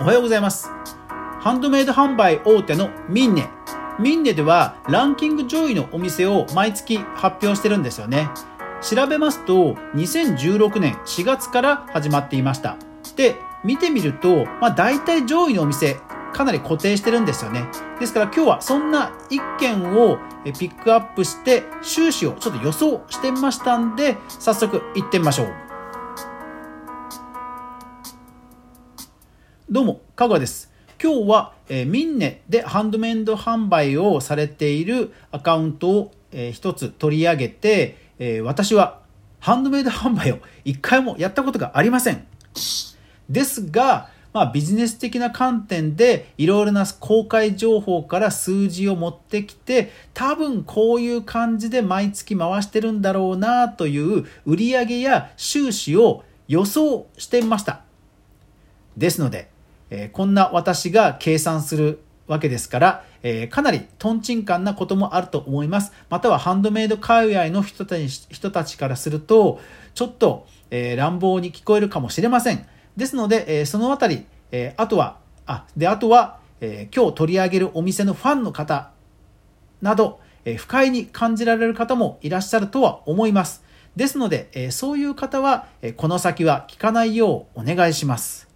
おはようございます。ハンドメイド販売大手のミンネ。ミンネではランキング上位のお店を毎月発表してるんですよね。調べますと2016年4月から始まっていました。で見てみると、まあ、大体上位のお店かなり固定してるんですよね。ですから今日はそんな1件をピックアップして収支をちょっと予想してみましたんで早速行ってみましょう。どうも、かぐわです。今日は、えー、ミンネでハンドメイド販売をされているアカウントを、えー、一つ取り上げて、えー、私はハンドメイド販売を一回もやったことがありません。ですが、まあ、ビジネス的な観点でいろいろな公開情報から数字を持ってきて多分こういう感じで毎月回してるんだろうなという売上や収支を予想してみました。ですので、えー、こんな私が計算するわけですから、えー、かなりトンチンカンなこともあると思います。またはハンドメイド界隈の人たち人たちからすると、ちょっと、えー、乱暴に聞こえるかもしれません。ですので、えー、そのあたり、えあとは、あ、で、あとは、え今日取り上げるお店のファンの方など、え不快に感じられる方もいらっしゃるとは思います。ですので、えそういう方は、えこの先は聞かないようお願いします。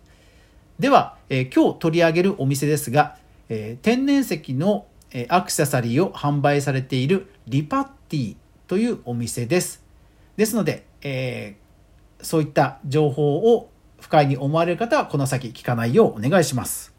では、えー、今日取り上げるお店ですが、えー、天然石の、えー、アクセサリーを販売されているリパッティというお店です。ですので、えそういった情報を不快に思われる方はこの先聞かないようお願いします。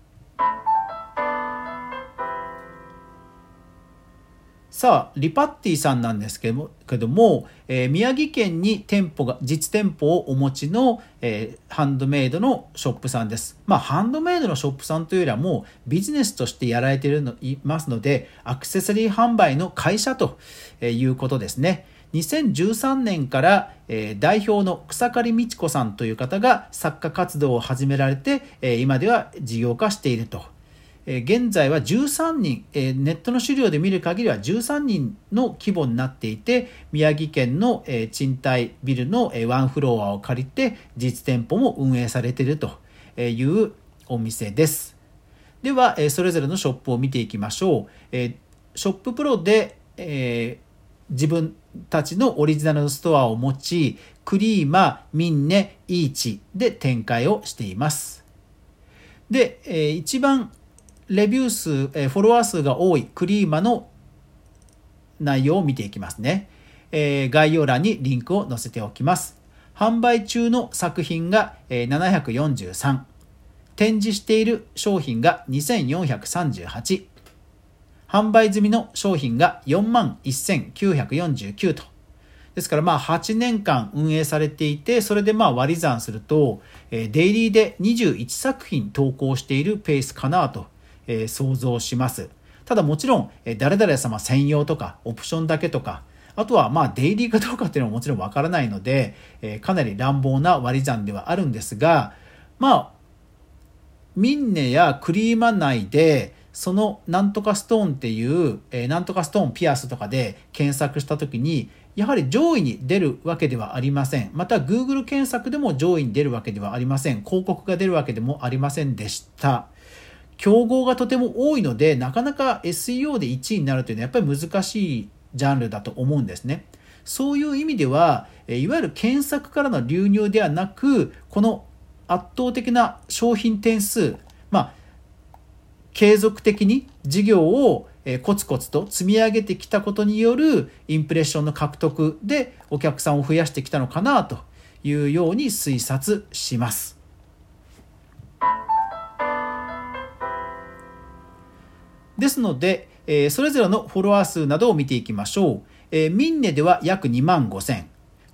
さあ、リパッティさんなんですけども、えー、宮城県に店舗が、実店舗をお持ちの、えー、ハンドメイドのショップさんです。まあ、ハンドメイドのショップさんというよりはもうビジネスとしてやられているのいますので、アクセサリー販売の会社ということですね。2013年から、えー、代表の草刈美智子さんという方が作家活動を始められて、えー、今では事業化していると。え現在は13人、えネットの資料で見る限りは13人の規模になっていて、宮城県の、え賃貸ビルの、えワンフロアを借りて、実店舗も運営されているというお店です。では、えそれぞれのショップを見ていきましょう。えショッププロで、え自分たちのオリジナルのストアを持ち、クリーマ、ミンネ、イーチで展開をしています。で、え一番レビュー数、えフォロワー数が多いクリーマの内容を見ていきますね。えー、概要欄にリンクを載せておきます。販売中の作品が、えー、743。展示している商品が2438。販売済みの商品が41,949と。ですからまあ8年間運営されていて、それでまあ割り算すると、デイリーで21作品投稿しているペースかなとえ、想像します。ただもちろん、え、誰々様専用とか、オプションだけとか、あとはまあデイリーかどうかっていうのはもちろんわからないので、え、かなり乱暴な割り算ではあるんですが、まあ、ミンネやクリーマ内で、そのなんとかストーンっていう、え、なんとかストーンピアスとかで検索した時に、やはり上位に出るわけではありません。また Google 検索でも上位に出るわけではありません。広告が出るわけでもありませんでした。競合がとても多いので、なかなか SEO で1位になるというのはやっぱり難しいジャンルだと思うんですね。そういう意味では、いわゆる検索からの流入ではなく、この圧倒的な商品点数、まあ、継続的に事業をコツコツと積み上げてきたことによるインプレッションの獲得でお客さんを増やしてきたのかなというように推察します。ですので、え、それぞれのフォロワー数などを見ていきましょう。え、ミンネでは約2万5千、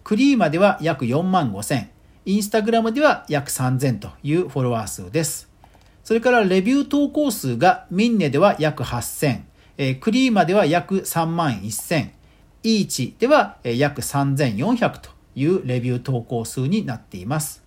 クリーマでは約4万5千、インスタグラムでは約3000というフォロワー数です。それからレビュー投稿数がミンネでは約8000、え、クリーマでは約3万1000、イーチでは約3400というレビュー投稿数になっています。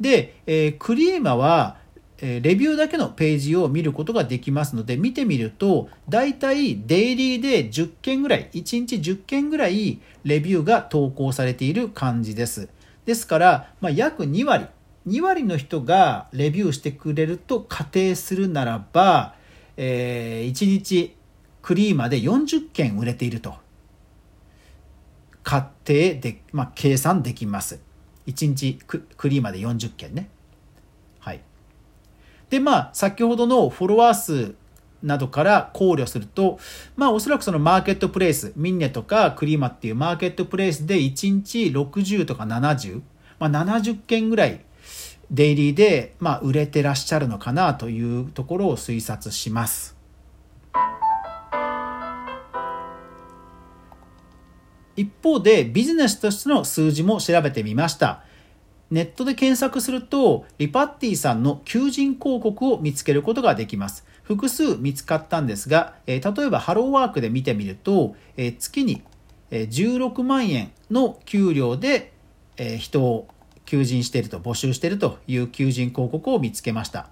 で、え、クリーマはレビューだけのページを見ることができますので、見てみると、だいたいデイリーで10件ぐらい、1日10件ぐらいレビューが投稿されている感じです。ですから、まあ、約2割2割の人がレビューしてくれると仮定するならば、えー、1日クリーマで40件売れていると仮定で、まあ、計算できます。1日クリーマで40件ね。で、まあ、先ほどのフォロワー数などから考慮すると、まあおそらくそのマーケットプレイス、ミンネとかクリーマっていうマーケットプレイスで1日60とか70、まあ70件ぐらいデイリーでまあ売れてらっしゃるのかなというところを推察します。一方でビジネスとしての数字も調べてみました。ネットで検索するとリパッティさんの求人広告を見つけることができます。複数見つかったんですが、例えばハローワークで見てみると、月に16万円の給料で、人を求人していると募集しているという求人広告を見つけました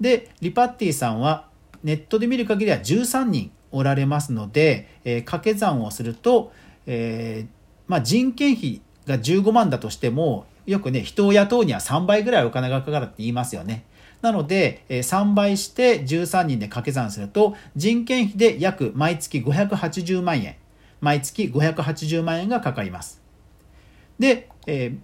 でリパッティさんはネットで見る限りは13人おられますので、掛け算をすると、まあ、人件費が15万だとしてもよくね人を雇うには3倍ぐらいお金がかかるって言いますよねなので、3倍して13人で掛け算すると、人件費で約毎月580万円。毎月580万円がかかります。で、えー、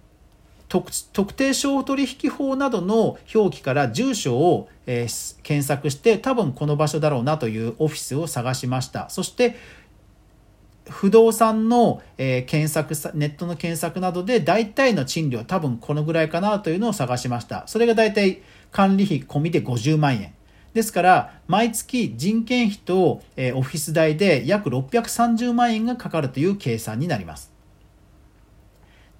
特定商取引法などの表記から住所を、えー、検索して多分この場所だろうなというオフィスを探しましたそして不動産の、えー、検索ネットの検索などで大体の賃料多分このぐらいかなというのを探しましたそれが大体管理費込みで50万円。ですから、毎月人件費と、えオフィス代で約630万円がかかるという計算になります。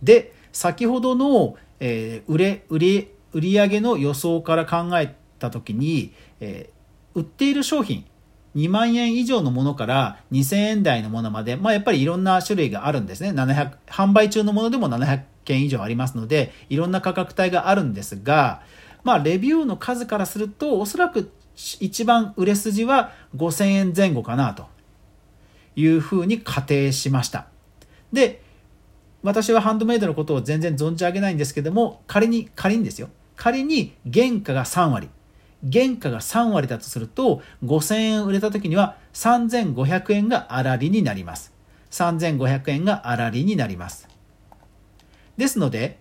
で、先ほどの、え売れ、売り、売上の予想から考えたときに、え売っている商品、2万円以上のものから2000円台のものまで、まあやっぱりいろんな種類があるんですね。700、販売中のものでも700件以上ありますので、いろんな価格帯があるんですが、まあ、レビューの数からすると、おそらく一番売れ筋は5000円前後かなというふうに仮定しました。で、私はハンドメイドのことを全然存じ上げないんですけども、仮に、仮にですよ。仮に原価が3割。原価が3割だとすると、5000円売れた時には3500円が粗利になります。3500円が粗利になります。ですので、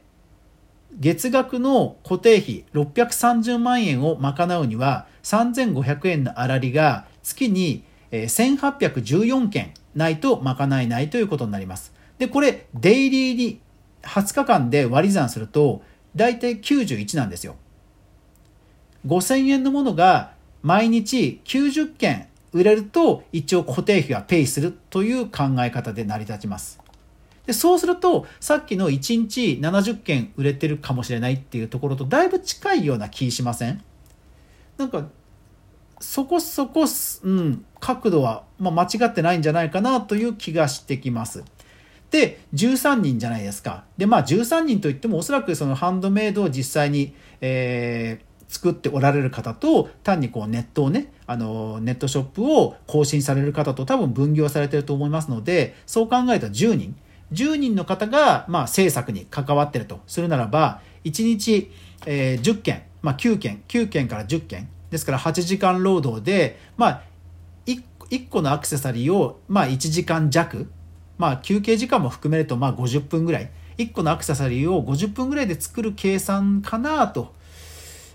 月額の固定費630万円を賄うには3500円の粗利が月に1814件ないと賄えないということになります。で、これデイリーに20日間で割り算すると大体91なんですよ。5000円のものが毎日90件売れると一応固定費はペイするという考え方で成り立ちます。でそうするとさっきの1日70件売れてるかもしれないっていうところとだいぶ近いような気しません？なんかそこそこ、うん、角度は、まあ、間違ってないんじゃないかなという気がしてきます。で13人じゃないですか。でまあ13人といってもおそらくそのハンドメイドを実際に、えー、作っておられる方と単にこうネットをねあのネットショップを更新される方と多分分業されてると思いますのでそう考えると10人10人の方が、まあ、制作に関わってるとするならば、1日、えー、10件、まあ、9件、9件から10件、ですから8時間労働で、まあ、1個のアクセサリーを、まあ、1時間弱、まあ、休憩時間も含めると、まあ、50分ぐらい、1個のアクセサリーを50分ぐらいで作る計算かなと、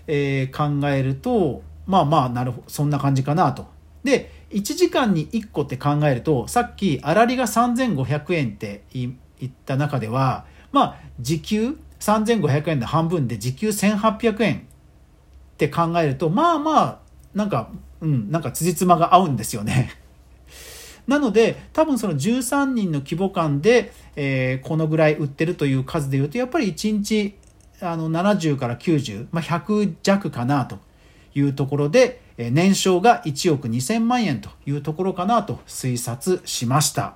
えー、考えると、まあまあ、なるほど、そんな感じかなと。で、1時間に1個って考えると、さっき、粗利が3500円って言った中では、まあ、時給3500円の半分で時給1800円って考えると、まあまあ、なんか、うん、なんか辻褄が合うんですよね。なので、多分その13人の規模感で、えー、このぐらい売ってるという数でいうと、やっぱり1日あの70から90、まあ、100弱かなというところで、年商が1億2000万円というところかなと推察しました。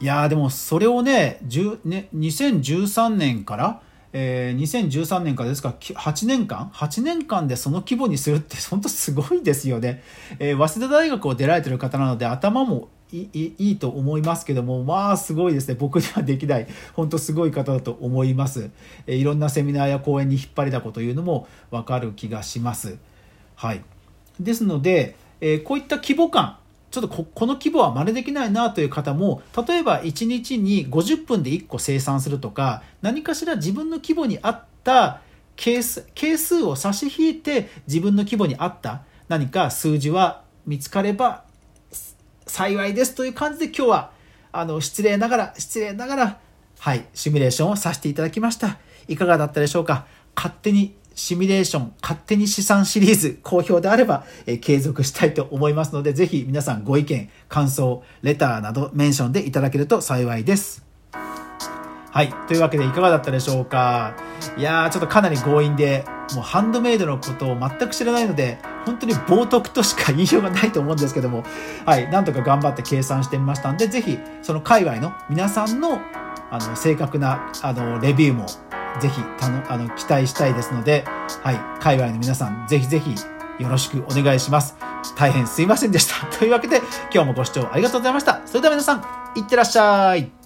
いやでもそれをねね2013年から、えー、2013年からですから8年間8年間でその規模にするって 本当すごいですよね、えー、早稲田大学を出られてる方なので頭もいいいいと思いますけどもまあすごいですね。僕にはできない本当すごい方だと思います、えー、いろんなセミナーや講演に引っ張りだこというのも分かる気がします。はい。ですので、えー、こういった規模感ちょっとここの規模は真似できないなという方も例えば1日に50分で1個生産するとか何かしら自分の規模に合った係数係数を差し引いて自分の規模に合った何か数字は見つかれば幸いですという感じで今日はあの失礼ながら失礼ながらはいシミュレーションをさせていただきました。いかがだったでしょうか？勝手にシミュレーション、勝手に試算シリーズ、好評であれば、えー、継続したいと思いますので、ぜひ皆さんご意見、感想、レターなどメンションでいただけると幸いです。はい。というわけでいかがだったでしょうか？いやー、ちょっとかなり強引で、もうハンドメイドのことを全く知らないので、本当に冒涜としか言いようがないと思うんですけども、はい。なんとか頑張って計算してみましたんで、ぜひ、その界隈の皆さんの、あの、正確な、あの、レビューもぜひたのあの期待したいですので、はい、界隈の皆さん、ぜひぜひよろしくお願いします。大変すいませんでした。というわけで、今日もご視聴ありがとうございました。それでは皆さん、いってらっしゃい。